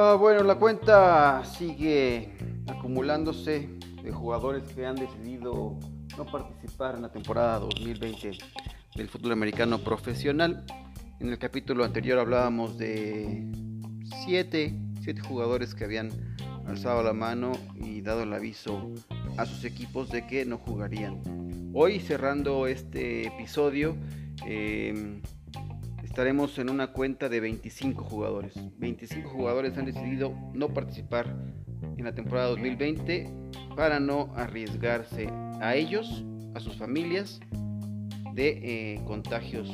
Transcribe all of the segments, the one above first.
Ah, bueno, la cuenta sigue acumulándose de jugadores que han decidido no participar en la temporada 2020 del fútbol americano profesional. En el capítulo anterior hablábamos de siete, siete jugadores que habían alzado la mano y dado el aviso a sus equipos de que no jugarían. Hoy cerrando este episodio em, estaremos en una cuenta de 25 jugadores. 25 jugadores han decidido no participar en la temporada 2020 para no arriesgarse a ellos, a sus familias, de eh, contagios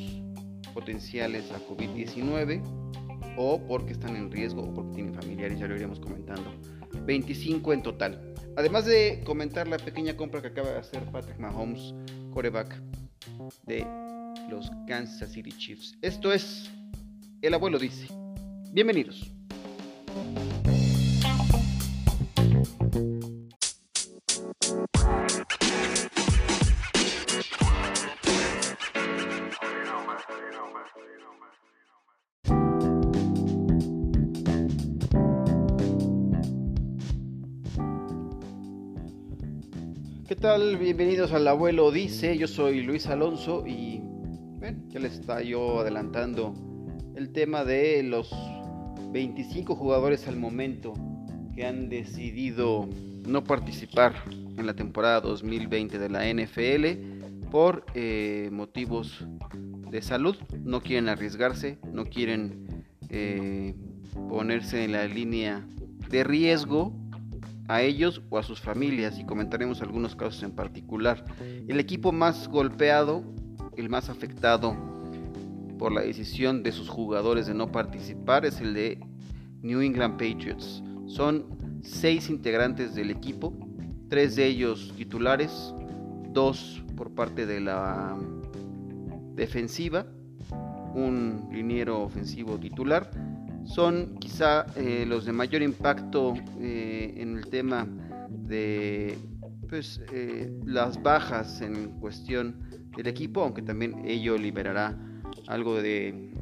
potenciales a COVID-19 o porque están en riesgo o porque tienen familiares, ya lo iremos comentando. 25 en total. Además de comentar la pequeña compra que acaba de hacer Patrick Mahomes, coreback de los Kansas City Chiefs. Esto es El abuelo dice. Bienvenidos. ¿Qué tal? Bienvenidos al Abuelo Dice. Yo soy Luis Alonso y bueno, ya les está yo adelantando el tema de los 25 jugadores al momento que han decidido no participar en la temporada 2020 de la NFL por eh, motivos de salud. No quieren arriesgarse, no quieren eh, ponerse en la línea de riesgo a ellos o a sus familias y comentaremos algunos casos en particular. El equipo más golpeado, el más afectado por la decisión de sus jugadores de no participar es el de New England Patriots. Son seis integrantes del equipo, tres de ellos titulares, dos por parte de la defensiva, un liniero ofensivo titular son quizá eh, los de mayor impacto eh, en el tema de pues, eh, las bajas en cuestión del equipo, aunque también ello liberará algo de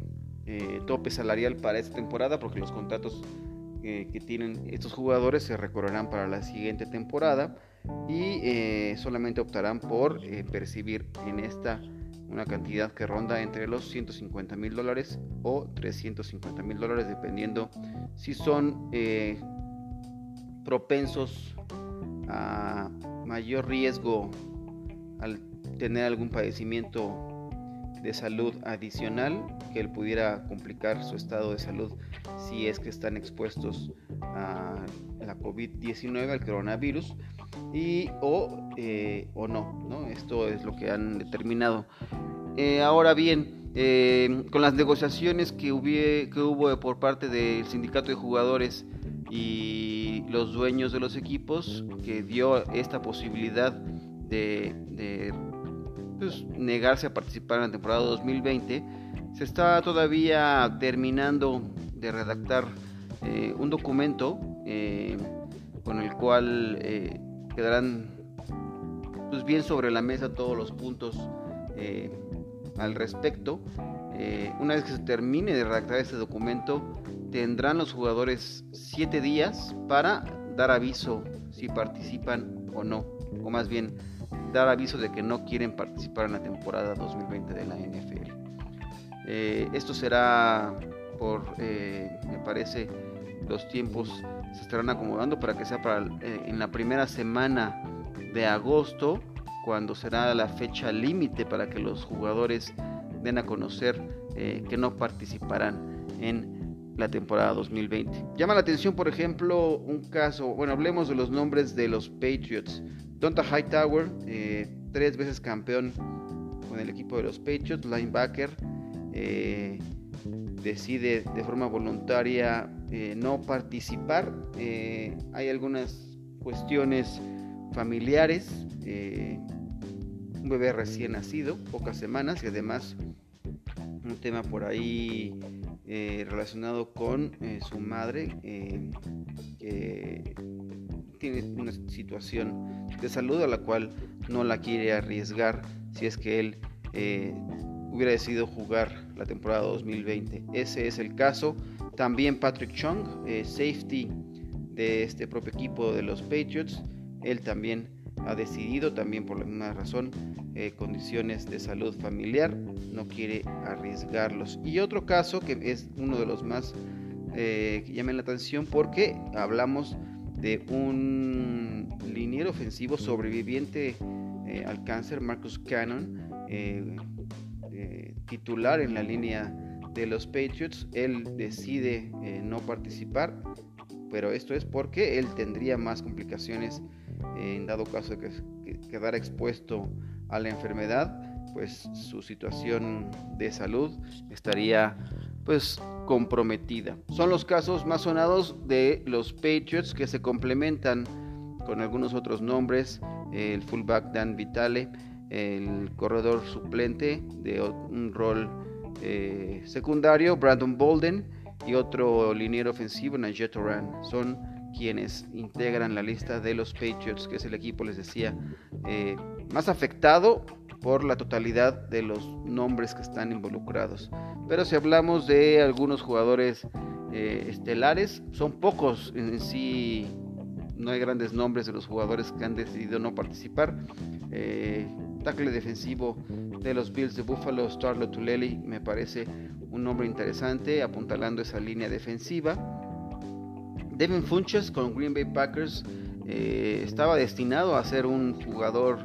tope salarial para esta temporada, porque los contratos que tienen estos jugadores se recorrerán para la siguiente temporada y solamente optarán por percibir en esta una cantidad que ronda entre los 150 mil dólares o 350 mil dólares dependiendo si son eh, propensos a mayor riesgo al tener algún padecimiento de salud adicional que él pudiera complicar su estado de salud si es que están expuestos a la COVID-19, al coronavirus, y o, eh, o no, no, Esto es lo que han determinado. Eh, ahora bien, eh, con las negociaciones que, que hubo por parte del sindicato de jugadores y los dueños de los equipos, que dio esta posibilidad de, pues, negarse a participar en la temporada 2020, se está todavía terminando de redactar un documento con el cual quedarán pues, bien sobre la mesa todos los puntos eh, al respecto. Eh, una vez que se termine de redactar este documento, tendrán los jugadores 7 días para dar aviso si participan o no, o más bien dar aviso de que no quieren participar en la temporada 2020 de la NFL. Eh, esto será por, me parece, los tiempos se estarán acomodando para que sea para eh, en la primera semana de agosto, cuando será la fecha límite para que los jugadores den a conocer eh, que no participarán en la temporada 2020. Llama la atención, por ejemplo, un caso, bueno, hablemos de los nombres de los Patriots. Donta Hightower, eh, tres veces campeón con el equipo de los Patriots, linebacker, decide de forma voluntaria eh, no participar. Eh, hay algunas cuestiones familiares, eh, un bebé recién nacido, pocas semanas y además un tema por ahí relacionado con su madre que tiene una situación de salud a la cual no la quiere arriesgar si es que él hubiera decidido jugar la temporada 2020. Ese es el caso. También Patrick Chung, eh, safety de este propio equipo de los Patriots, él también ha decidido, también por la misma razón, eh, condiciones de salud familiar, no quiere arriesgarlos. Y otro caso que es uno de los más eh, que llaman la atención porque hablamos de un liniero ofensivo sobreviviente al cáncer, Marcus Cannon, titular en la línea de los Patriots. Él decide no participar, pero esto es porque él tendría más complicaciones en dado caso de que quedara expuesto a la enfermedad, pues su situación de salud estaría pues comprometida. Son los casos más sonados de los Patriots que se complementan con algunos otros nombres, el fullback Dan Vitale, el corredor suplente de un rol eh, secundario, Brandon Bolden, y otro liniero ofensivo, Najee Oran. Son quienes integran la lista de los Patriots, que es el equipo, les decía, eh, más afectado por la totalidad de los nombres que están involucrados. Pero si hablamos de algunos jugadores eh, estelares, son pocos en sí, no hay grandes nombres de los jugadores que han decidido no participar. Tackle defensivo de los Bills de Buffalo, Starlo Tuleli, me parece un nombre interesante, apuntalando esa línea defensiva. Devin Funches con Green Bay Packers eh, estaba destinado a ser un jugador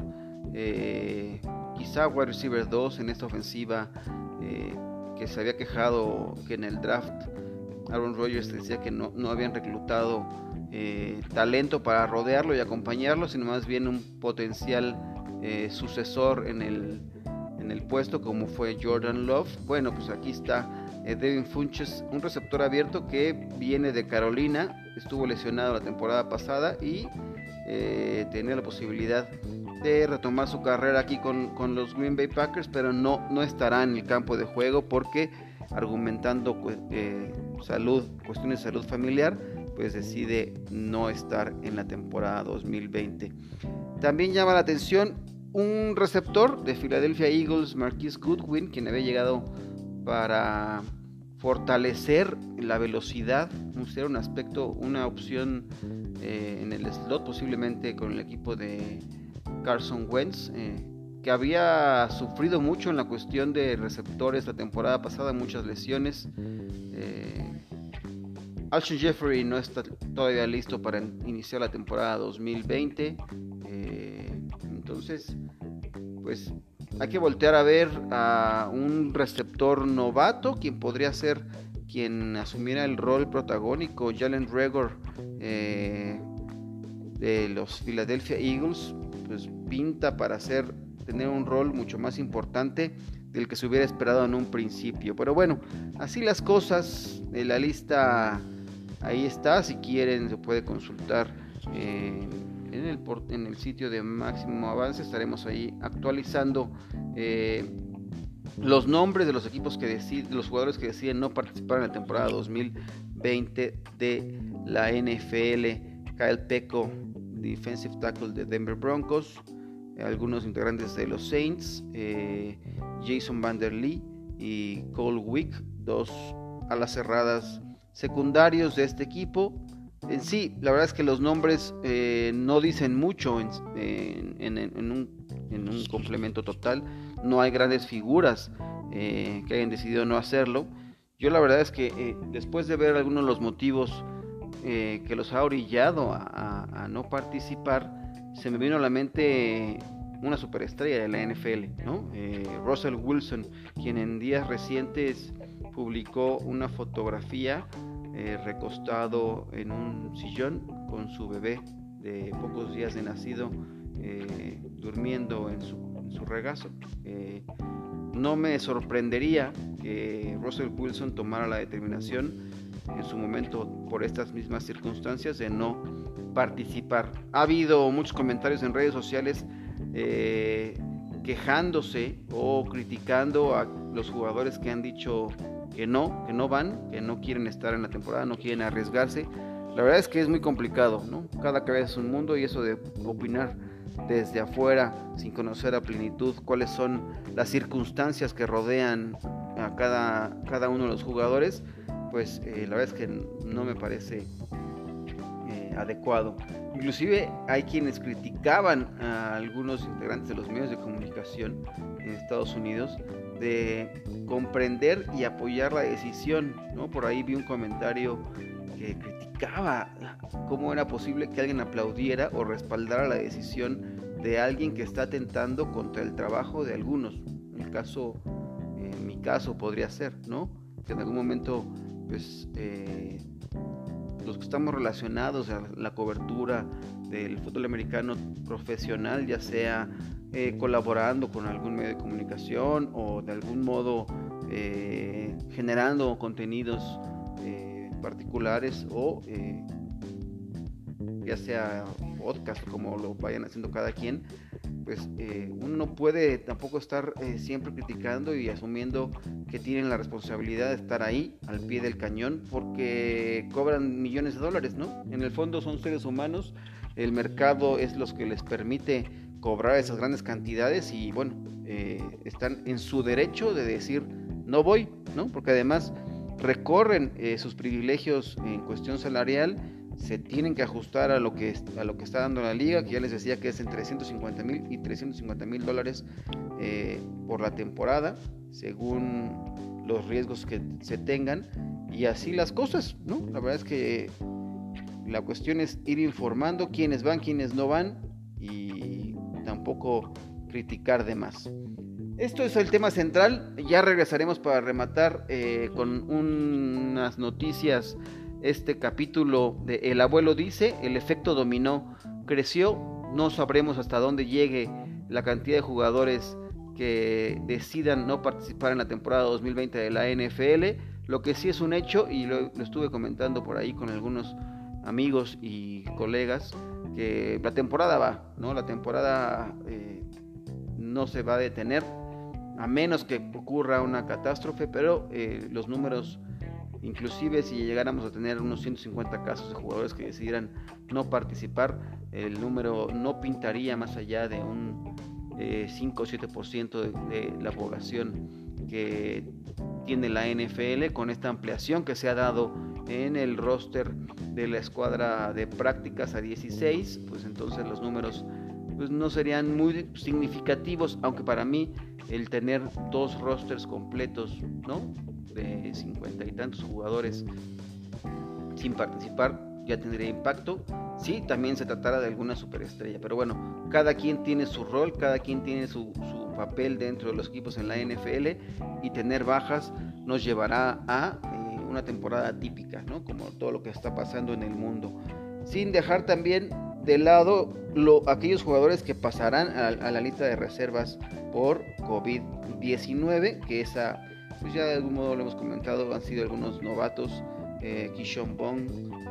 eh, quizá wide receiver 2 en esta ofensiva eh, que se había quejado que en el draft Aaron Rodgers decía que no, habían reclutado talento para rodearlo y acompañarlo, sino más bien un potencial sucesor en el, en el puesto como fue Jordan Love. Bueno, pues aquí está eh, Devin Funches, un receptor abierto que viene de Carolina, estuvo lesionado la temporada pasada y eh, tenía la posibilidad de retomar su carrera aquí con, los Green Bay Packers, pero no, no estará en el campo de juego porque argumentando eh, salud, cuestiones de salud familiar, pues decide no estar en la temporada 2020. También llama la atención un receptor de Philadelphia Eagles, Marquis Goodwin, quien había llegado para fortalecer la velocidad, ser un aspecto, una opción eh, en el slot, posiblemente con el equipo de Carson Wentz, eh, que había sufrido mucho en la cuestión de receptores la temporada pasada, muchas lesiones. Eh, Alshon Jeffrey no está todavía listo para iniciar la temporada 2020. entonces, pues hay que voltear a ver a un receptor novato, quien podría ser quien asumiera el rol protagónico, Jalen Regor eh, de los Philadelphia Eagles, pues pinta para ser, tener un rol mucho más importante del que se hubiera esperado en un principio. Pero bueno, así las cosas, eh, la lista ahí está, si quieren se puede consultar. Eh, en el, sitio de máximo avance. Estaremos ahí actualizando eh, los nombres de los equipos que deciden, los jugadores que deciden no participar en la temporada 2020 de la NFL. Kyle Pecco, defensive tackle de Denver Broncos, algunos integrantes de los Saints, eh, Jason Vanderlee y Cole Wick, dos alas cerradas secundarios de este equipo en sí, la verdad es que los nombres eh, no dicen mucho en, un, complemento total. No hay grandes figuras eh, que hayan decidido no hacerlo. Yo la verdad es que eh, después de ver algunos de los motivos que los ha orillado a, no participar, se me vino a la mente una superestrella de la NFL, ¿no? Russell Wilson, quien en días recientes publicó una fotografía eh, recostado en un sillón con su bebé de pocos días de nacido eh, durmiendo en su, regazo. Eh, no me sorprendería que Russell Wilson tomara la determinación en su momento por estas mismas circunstancias de no participar. Ha habido muchos comentarios en redes sociales quejándose o criticando a los jugadores que han dicho que no, que no van, que no quieren estar en la temporada, no quieren arriesgarse. La verdad es que es muy complicado, ¿no? Cada cabeza es un mundo y eso de opinar desde afuera, sin conocer a plenitud cuáles son las circunstancias que rodean a cada, cada uno de los jugadores, pues eh, la verdad es que no me parece adecuado. Inclusive hay quienes criticaban a algunos integrantes de los medios de comunicación en Estados Unidos de comprender y apoyar la decisión. ¿no? Por ahí vi un comentario que criticaba cómo era posible que alguien aplaudiera o respaldara la decisión de alguien que está atentando contra el trabajo de algunos. En el caso, en mi caso podría ser, ¿no? Que en algún momento, pues, eh, los que estamos relacionados a la cobertura del fútbol americano profesional, ya sea eh, colaborando con algún medio de comunicación o de algún modo eh, generando contenidos particulares o ya sea podcast como lo vayan haciendo cada quien, pues eh, uno no puede tampoco estar eh, siempre criticando y asumiendo que tienen la responsabilidad de estar ahí al pie del cañón porque cobran millones de dólares, ¿no? En el fondo son seres humanos, el mercado es los que les permite cobrar esas grandes cantidades y bueno, eh, están en su derecho de decir no voy, ¿no? Porque además recorren sus privilegios en cuestión salarial se tienen que ajustar a lo que, a lo que está dando la liga, que ya les decía que es entre 150 mil y 350 mil dólares eh, por la temporada, según los riesgos que se tengan, y así las cosas, ¿no? La verdad es que la cuestión es ir informando quiénes van, quiénes no van, y tampoco criticar de más. Esto es el tema central, ya regresaremos para rematar eh, con unas noticias este capítulo de El abuelo dice, el efecto dominó, creció, no sabremos hasta dónde llegue la cantidad de jugadores que decidan no participar en la temporada 2020 de la NFL. Lo que sí es un hecho, y lo, estuve comentando por ahí con algunos amigos y colegas, que la temporada va, ¿no? La temporada eh, no se va a detener, a menos que ocurra una catástrofe, pero eh, los números Inclusive si llegáramos a tener unos 150 casos de jugadores que decidieran no participar, el número no pintaría más allá de un 5 eh, o 7% de, de la población que tiene la NFL con esta ampliación que se ha dado en el roster de la escuadra de prácticas a 16, pues entonces los números pues no serían muy significativos, aunque para mí el tener dos rosters completos, ¿no? De 50 y tantos jugadores sin participar ya tendría impacto si también se tratara de alguna superestrella. Pero bueno, cada quien tiene su rol, cada quien tiene su, papel dentro de los equipos en la NFL y tener bajas nos llevará a eh, una temporada típica, ¿no? como todo lo que está pasando en el mundo. Sin dejar también de lado lo, aquellos jugadores que pasarán a, a la lista de reservas por COVID-19, que esa pues ya de algún modo lo hemos comentado, han sido algunos novatos, eh, Kishon Bong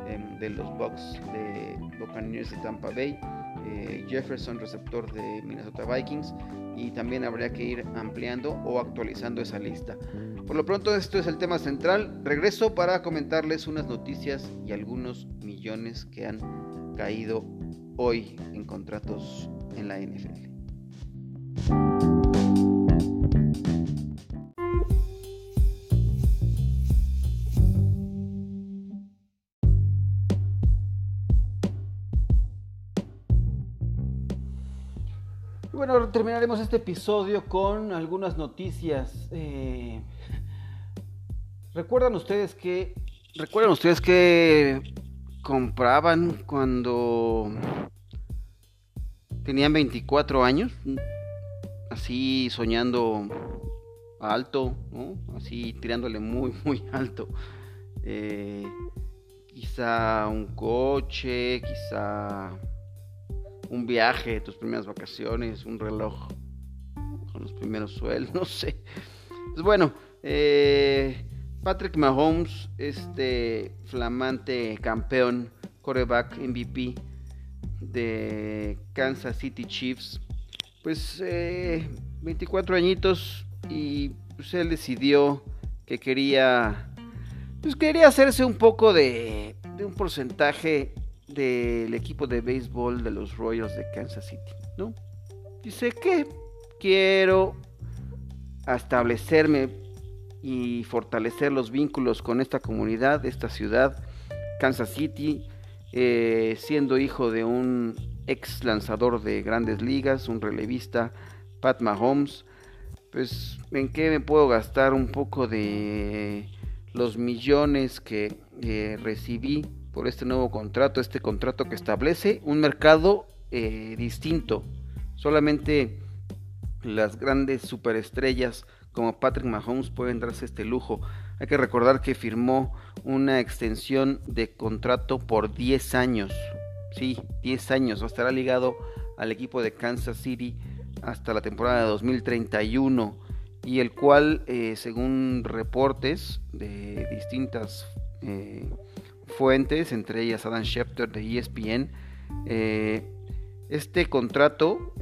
em, de los Bucks de Buccaneers de Tampa Bay, eh, Jefferson receptor de Minnesota Vikings y también habría que ir ampliando o actualizando esa lista. Por lo pronto esto es el tema central. Regreso para comentarles unas noticias y algunos millones que han caído hoy en contratos en la NFL. Terminaremos este episodio con algunas noticias. Eh, ¿Recuerdan ustedes que recuerdan ustedes que compraban cuando tenían 24 años? Así soñando alto, así tirándole muy, muy alto. Eh, quizá un coche, quizá un viaje, tus primeras vacaciones, un reloj con los primeros sueldos, no sé. Pues bueno, eh, Patrick Mahomes, este flamante campeón, coreback MVP de Kansas City Chiefs, pues 24 eh, añitos y pues él decidió que quería, pues quería hacerse un poco de, de un porcentaje del equipo de béisbol de los Royals de Kansas City. ¿no? Dice que quiero establecerme y fortalecer los vínculos con esta comunidad, esta ciudad, Kansas City, eh, siendo hijo de un ex lanzador de grandes ligas, un relevista, Pat Mahomes, pues en qué me puedo gastar un poco de los millones que eh, recibí por este nuevo contrato, este contrato que establece un mercado eh, distinto. Solamente las grandes superestrellas como Patrick Mahomes pueden darse este lujo. Hay que recordar que firmó una extensión de contrato por 10 años. Sí, 10 años. Estará ligado al equipo de Kansas City hasta la temporada de 2031 y el cual, eh, según reportes de distintas eh, fuentes, entre ellas Adam Schefter de ESPN, eh, este contrato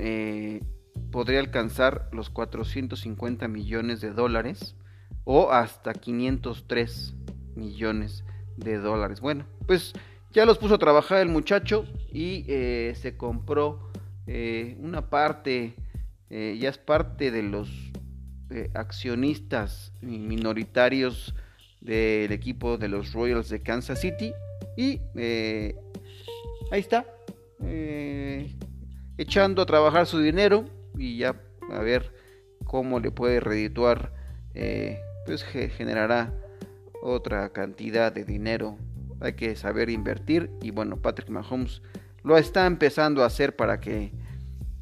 podría alcanzar los 450 millones de dólares o hasta 503 millones de dólares. Bueno, pues ya los puso a trabajar el muchacho y se compró una parte, ya es parte de los eh, accionistas minoritarios del equipo de los Royals de Kansas City. Y eh, ahí está, eh, echando a trabajar su dinero y ya a ver cómo le puede redituar, pues generará otra cantidad de dinero. Hay que saber invertir y bueno, Patrick Mahomes lo está empezando a hacer para que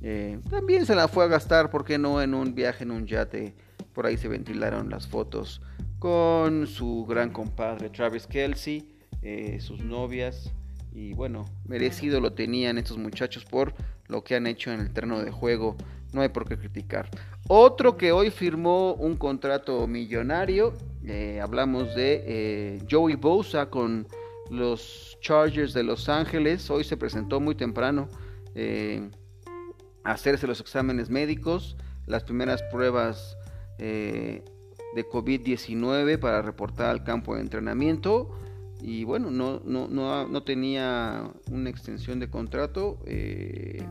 eh, también se la fue a gastar, ¿por qué no? En un viaje en un yate. Por ahí se ventilaron las fotos con su gran compadre Travis Kelsey, eh, sus novias. Y bueno, merecido lo tenían estos muchachos por lo que han hecho en el terreno de juego. No hay por qué criticar. Otro que hoy firmó un contrato millonario. Eh, hablamos de Joey Bosa con los Chargers de Los Ángeles. Hoy se presentó muy temprano hacerse los exámenes médicos, las primeras pruebas eh, de COVID-19 para reportar al campo de entrenamiento. Y bueno, no, no, no, tenía una extensión de contrato, eh,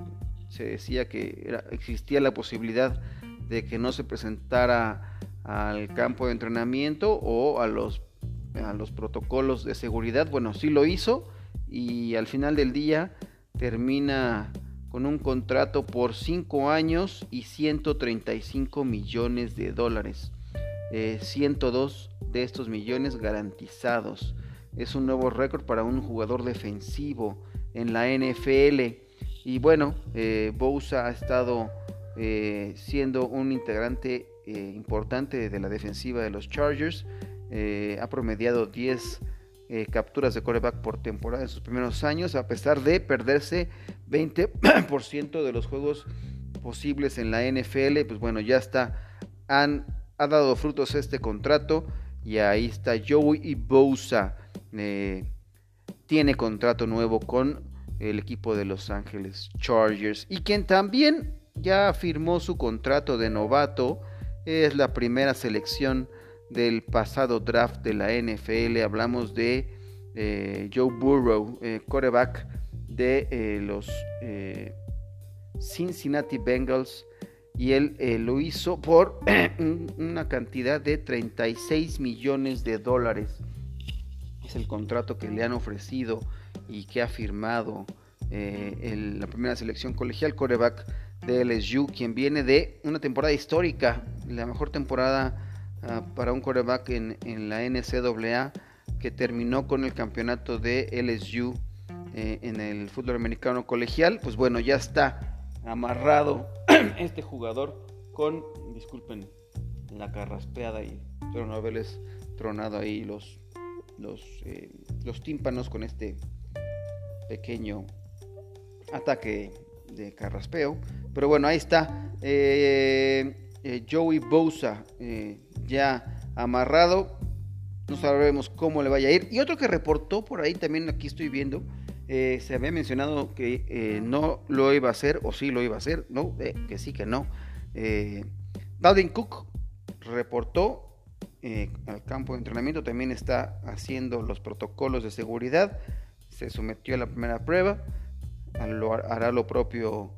se decía que existía la posibilidad de que no se presentara al campo de entrenamiento o a los, a los protocolos de seguridad, bueno, sí lo hizo y al final del día termina con un contrato por 5 años y 135 millones de dólares. 102 eh, de estos millones garantizados. Es un nuevo récord para un jugador defensivo en la NFL. Y bueno, eh, Bousa ha estado eh, siendo un integrante importante de la defensiva de los Chargers. ha promediado 10 eh, capturas de coreback por temporada en sus primeros años, a pesar de perderse 20% de los juegos posibles en la NFL. Pues bueno, ya está, han, ha dado frutos este contrato y ahí está Joey y Bosa. Eh, tiene contrato nuevo con el equipo de Los Ángeles Chargers y quien también ya firmó su contrato de novato es la primera selección del pasado draft de la NFL. Hablamos de eh, Joe Burrow, eh, quarterback de eh, los Cincinnati Bengals. Y él lo hizo por una cantidad de 36 millones de dólares. Es el contrato que le han ofrecido y que ha firmado la primera selección colegial quarterback de LSU, quien viene de una temporada histórica, la mejor temporada Ah, para un quarterback en, la NCAA que terminó con el campeonato de LSU eh, en el fútbol americano colegial. Pues bueno, ya está amarrado este jugador con, disculpen la carraspeada y pero no haberles tronado ahí los, los, eh, los tímpanos con este pequeño ataque de carraspeo. Pero bueno, ahí está. Eh, Joey Bosa ya amarrado. No sabemos cómo le vaya a ir. Y otro que reportó por ahí también, aquí estoy viendo, eh, se había mencionado que eh, no lo iba a hacer, o sí lo iba a hacer, no, eh, que sí, que no. Dalvin Cook reportó al campo de entrenamiento, también está haciendo los protocolos de seguridad, se sometió a la primera prueba, hará lo propio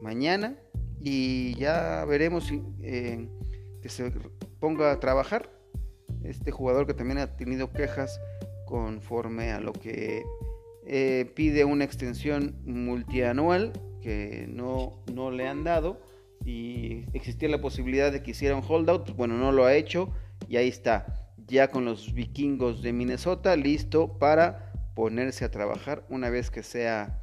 mañana y ya veremos si, que se ponga a trabajar. Este jugador que también ha tenido quejas conforme a lo que eh, pide una extensión multianual que no, no le han dado y existía la posibilidad de que hiciera un holdout, pues bueno, no lo ha hecho y ahí está, ya con los vikingos de Minnesota, listo para ponerse a trabajar una vez que sea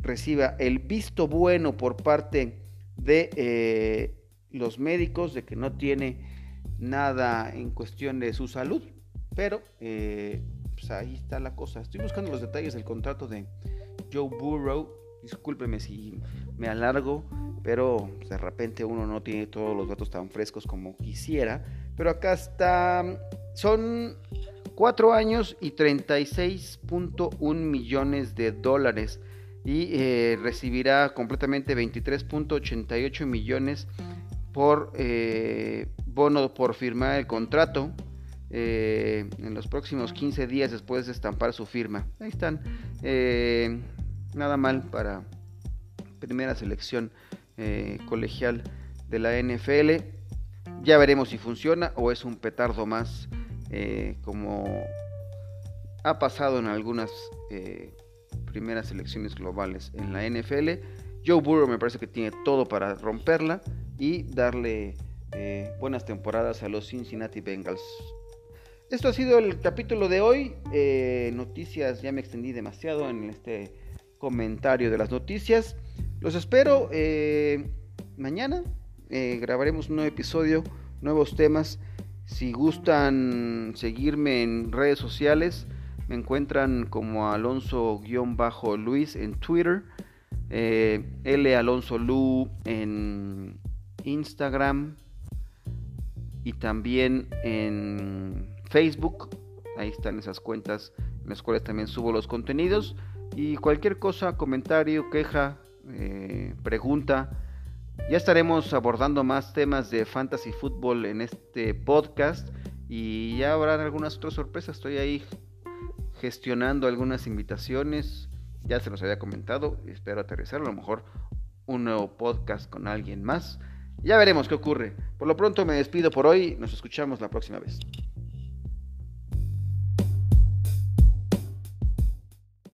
reciba el visto bueno por parte de eh, los médicos de que no tiene nada en cuestión de su salud, pero eh, pues ahí está la cosa. Estoy buscando los detalles del contrato de Joe Burrow. Discúlpeme si me alargo, pero pues, de repente uno no tiene todos los datos tan frescos como quisiera. Pero acá está, son 4 años y 36.1 millones de dólares y eh, recibirá completamente 23.88 millones por eh, bono por firmar el contrato eh, en los próximos 15 días después de estampar su firma. Ahí están. nada mal para primera selección colegial de la NFL. Ya veremos si funciona o es un petardo más como ha pasado en algunas primeras selecciones globales en la NFL. Joe Burrow me parece que tiene todo para romperla y darle eh, buenas temporadas a los Cincinnati Bengals. Esto ha sido el capítulo de hoy. Eh, noticias, ya me extendí demasiado en este comentario de las noticias. Los espero eh, mañana. grabaremos un nuevo episodio, nuevos temas. Si gustan seguirme en redes sociales, me encuentran como Alonso-Luis en Twitter. Eh, Lu en Instagram y también en Facebook. Ahí están esas cuentas en las cuales también subo los contenidos. Y cualquier cosa, comentario, queja, eh, pregunta. Ya estaremos abordando más temas de fantasy fútbol en este podcast. Y ya habrán algunas otras sorpresas. Estoy ahí gestionando algunas invitaciones. Ya se los había comentado, espero aterrizar a lo mejor un nuevo podcast con alguien más. Ya veremos qué ocurre. Por lo pronto me despido por hoy, nos escuchamos la próxima vez.